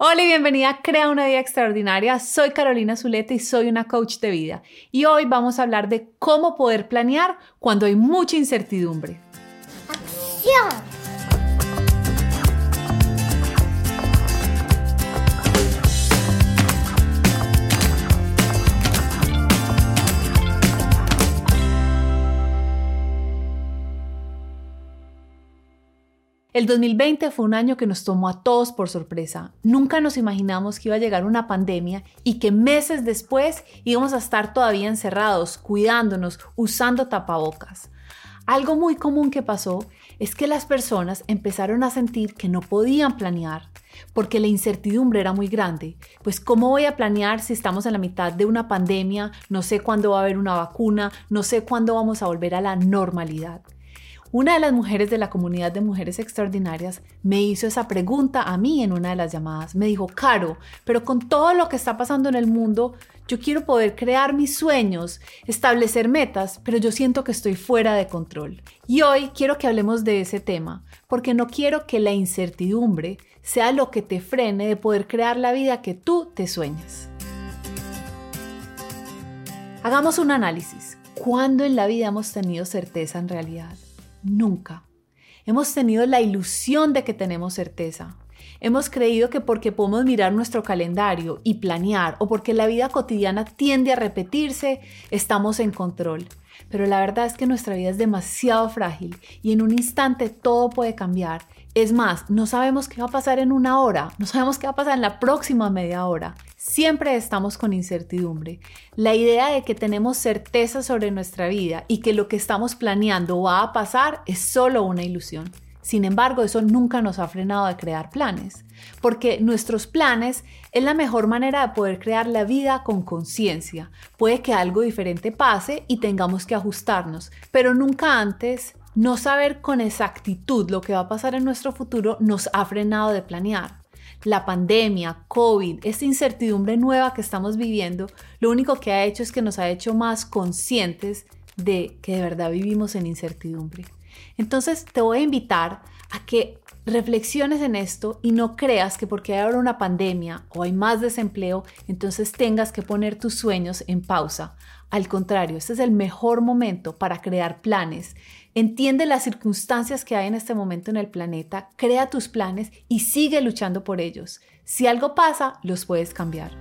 Hola y bienvenida a Crea una vida extraordinaria. Soy Carolina Zuleta y soy una coach de vida. Y hoy vamos a hablar de cómo poder planear cuando hay mucha incertidumbre. ¡Acción! El 2020 fue un año que nos tomó a todos por sorpresa. Nunca nos imaginamos que iba a llegar una pandemia y que meses después íbamos a estar todavía encerrados, cuidándonos, usando tapabocas. Algo muy común que pasó es que las personas empezaron a sentir que no podían planear porque la incertidumbre era muy grande. Pues ¿cómo voy a planear si estamos en la mitad de una pandemia? No sé cuándo va a haber una vacuna, no sé cuándo vamos a volver a la normalidad. Una de las mujeres de la comunidad de mujeres extraordinarias me hizo esa pregunta a mí en una de las llamadas. Me dijo, Caro, pero con todo lo que está pasando en el mundo, yo quiero poder crear mis sueños, establecer metas, pero yo siento que estoy fuera de control. Y hoy quiero que hablemos de ese tema, porque no quiero que la incertidumbre sea lo que te frene de poder crear la vida que tú te sueñas. Hagamos un análisis. ¿Cuándo en la vida hemos tenido certeza en realidad? Nunca. Hemos tenido la ilusión de que tenemos certeza. Hemos creído que porque podemos mirar nuestro calendario y planear o porque la vida cotidiana tiende a repetirse, estamos en control. Pero la verdad es que nuestra vida es demasiado frágil y en un instante todo puede cambiar. Es más, no sabemos qué va a pasar en una hora, no sabemos qué va a pasar en la próxima media hora. Siempre estamos con incertidumbre. La idea de que tenemos certeza sobre nuestra vida y que lo que estamos planeando va a pasar es solo una ilusión. Sin embargo, eso nunca nos ha frenado de crear planes, porque nuestros planes es la mejor manera de poder crear la vida con conciencia. Puede que algo diferente pase y tengamos que ajustarnos, pero nunca antes no saber con exactitud lo que va a pasar en nuestro futuro nos ha frenado de planear. La pandemia, COVID, esta incertidumbre nueva que estamos viviendo, lo único que ha hecho es que nos ha hecho más conscientes de que de verdad vivimos en incertidumbre. Entonces te voy a invitar a que reflexiones en esto y no creas que porque hay ahora una pandemia o hay más desempleo, entonces tengas que poner tus sueños en pausa. Al contrario, este es el mejor momento para crear planes. Entiende las circunstancias que hay en este momento en el planeta, crea tus planes y sigue luchando por ellos. Si algo pasa, los puedes cambiar.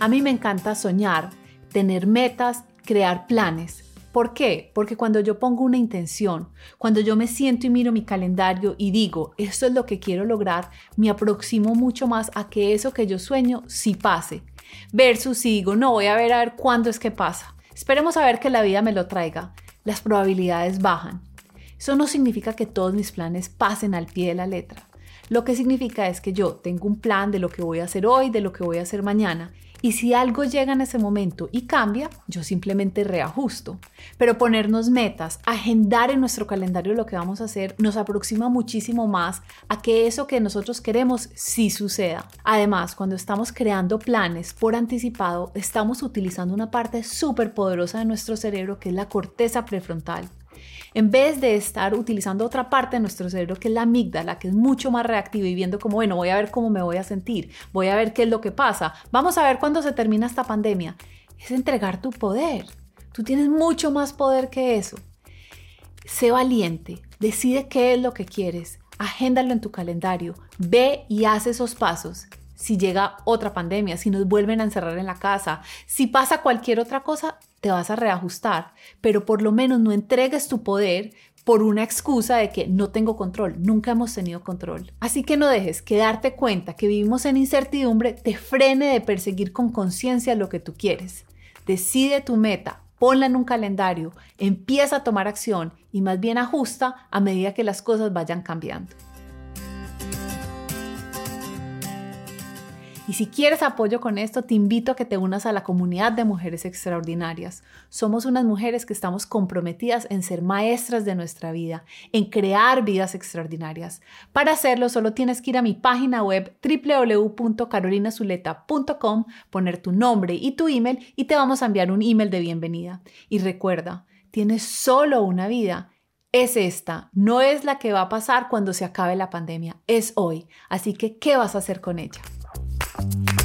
A mí me encanta soñar, tener metas, crear planes. ¿Por qué? Porque cuando yo pongo una intención, cuando yo me siento y miro mi calendario y digo, esto es lo que quiero lograr, me aproximo mucho más a que eso que yo sueño sí pase. Versus si digo, no, voy a ver a ver cuándo es que pasa. Esperemos a ver que la vida me lo traiga. Las probabilidades bajan. Eso no significa que todos mis planes pasen al pie de la letra. Lo que significa es que yo tengo un plan de lo que voy a hacer hoy, de lo que voy a hacer mañana y si algo llega en ese momento y cambia, yo simplemente reajusto. Pero ponernos metas, agendar en nuestro calendario lo que vamos a hacer, nos aproxima muchísimo más a que eso que nosotros queremos sí suceda. Además, cuando estamos creando planes por anticipado, estamos utilizando una parte súper poderosa de nuestro cerebro que es la corteza prefrontal en vez de estar utilizando otra parte de nuestro cerebro que es la amígdala, que es mucho más reactiva y viendo como, bueno, voy a ver cómo me voy a sentir, voy a ver qué es lo que pasa, vamos a ver cuándo se termina esta pandemia, es entregar tu poder. Tú tienes mucho más poder que eso. Sé valiente, decide qué es lo que quieres, agéndalo en tu calendario, ve y haz esos pasos si llega otra pandemia, si nos vuelven a encerrar en la casa, si pasa cualquier otra cosa, te vas a reajustar, pero por lo menos no entregues tu poder por una excusa de que no tengo control, nunca hemos tenido control. Así que no dejes que darte cuenta que vivimos en incertidumbre te frene de perseguir con conciencia lo que tú quieres. Decide tu meta, ponla en un calendario, empieza a tomar acción y más bien ajusta a medida que las cosas vayan cambiando. Y si quieres apoyo con esto, te invito a que te unas a la comunidad de mujeres extraordinarias. Somos unas mujeres que estamos comprometidas en ser maestras de nuestra vida, en crear vidas extraordinarias. Para hacerlo, solo tienes que ir a mi página web www.carolinazuleta.com, poner tu nombre y tu email y te vamos a enviar un email de bienvenida. Y recuerda, tienes solo una vida es esta, no es la que va a pasar cuando se acabe la pandemia, es hoy. Así que, ¿qué vas a hacer con ella? Thank you.